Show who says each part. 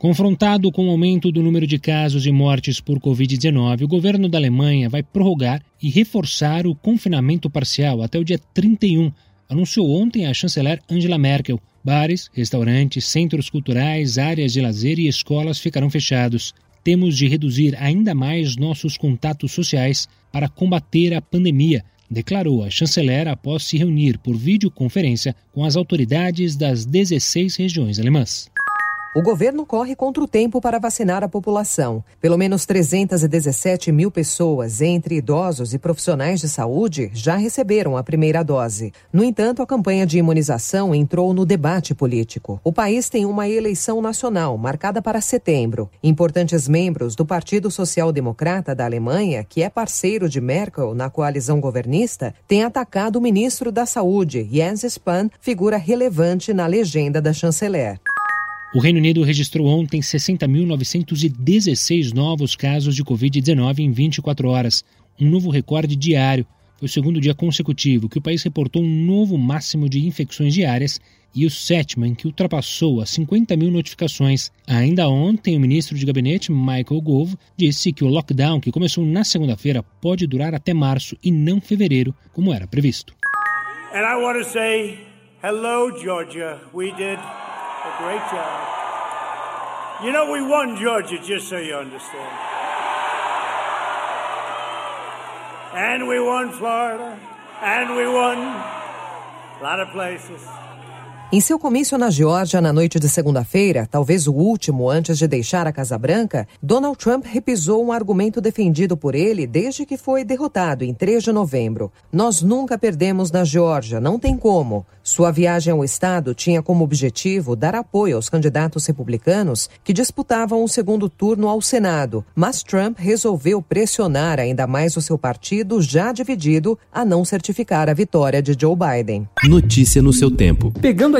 Speaker 1: Confrontado com o aumento do número de casos e mortes por Covid-19, o governo da Alemanha vai prorrogar e reforçar o confinamento parcial até o dia 31, anunciou ontem a chanceler Angela Merkel. Bares, restaurantes, centros culturais, áreas de lazer e escolas ficarão fechados. Temos de reduzir ainda mais nossos contatos sociais para combater a pandemia, declarou a chanceler após se reunir por videoconferência com as autoridades das 16 regiões alemãs.
Speaker 2: O governo corre contra o tempo para vacinar a população. Pelo menos 317 mil pessoas, entre idosos e profissionais de saúde, já receberam a primeira dose. No entanto, a campanha de imunização entrou no debate político. O país tem uma eleição nacional marcada para setembro. Importantes membros do Partido Social Democrata da Alemanha, que é parceiro de Merkel na coalizão governista, têm atacado o ministro da Saúde, Jens Spahn, figura relevante na legenda da chanceler.
Speaker 1: O Reino Unido registrou ontem 60.916 novos casos de Covid-19 em 24 horas, um novo recorde diário. Foi o segundo dia consecutivo que o país reportou um novo máximo de infecções diárias e o sétimo em que ultrapassou as 50 mil notificações. Ainda ontem, o ministro de gabinete, Michael Gove, disse que o lockdown, que começou na segunda-feira, pode durar até março e não fevereiro, como era previsto.
Speaker 3: And I want to say hello, Georgia. We did a great job. You know, we won Georgia, just so you understand. And we won Florida. And we won a lot of places.
Speaker 2: Em seu comício na Geórgia na noite de segunda-feira, talvez o último antes de deixar a Casa Branca, Donald Trump repisou um argumento defendido por ele desde que foi derrotado em 3 de novembro. Nós nunca perdemos na Geórgia, não tem como. Sua viagem ao estado tinha como objetivo dar apoio aos candidatos republicanos que disputavam o segundo turno ao Senado, mas Trump resolveu pressionar ainda mais o seu partido, já dividido, a não certificar a vitória de Joe Biden.
Speaker 4: Notícia no seu tempo.
Speaker 5: Pegando a